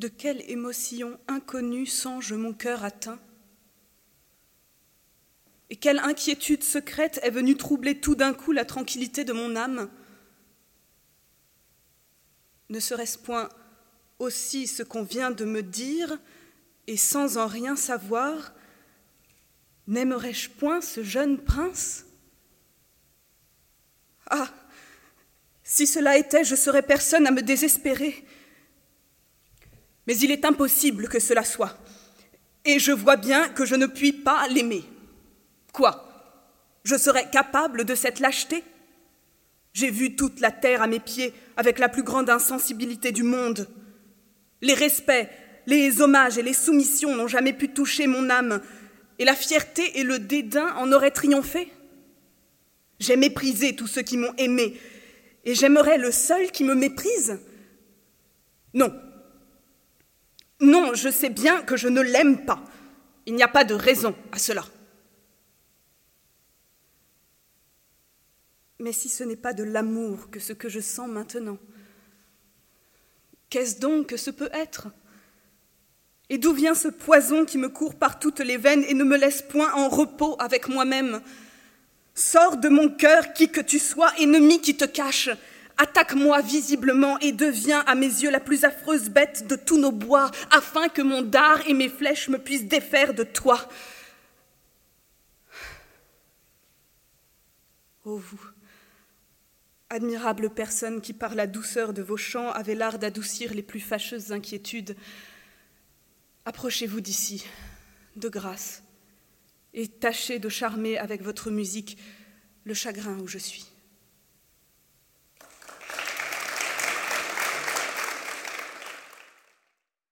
de quelle émotion inconnue songe mon cœur atteint? Et quelle inquiétude secrète est venue troubler tout d'un coup la tranquillité de mon âme? Ne serait-ce point aussi ce qu'on vient de me dire, et sans en rien savoir, n'aimerais-je point ce jeune prince? Ah! Si cela était, je serais personne à me désespérer. Mais il est impossible que cela soit, et je vois bien que je ne puis pas l'aimer. Quoi? Je serais capable de cette lâcheté? J'ai vu toute la terre à mes pieds avec la plus grande insensibilité du monde. Les respects, les hommages et les soumissions n'ont jamais pu toucher mon âme, et la fierté et le dédain en auraient triomphé? J'ai méprisé tous ceux qui m'ont aimé, et j'aimerais le seul qui me méprise? Non. Non, je sais bien que je ne l'aime pas. Il n'y a pas de raison à cela. Mais si ce n'est pas de l'amour que ce que je sens maintenant, Qu'est-ce donc que ce peut être? Et d'où vient ce poison qui me court par toutes les veines et ne me laisse point en repos avec moi-même? Sors de mon cœur qui que tu sois, ennemi qui te cache. Attaque-moi visiblement et deviens à mes yeux la plus affreuse bête de tous nos bois, afin que mon dard et mes flèches me puissent défaire de toi. Ô vous, Admirable personne qui, par la douceur de vos chants, avait l'art d'adoucir les plus fâcheuses inquiétudes, approchez-vous d'ici, de grâce, et tâchez de charmer avec votre musique le chagrin où je suis.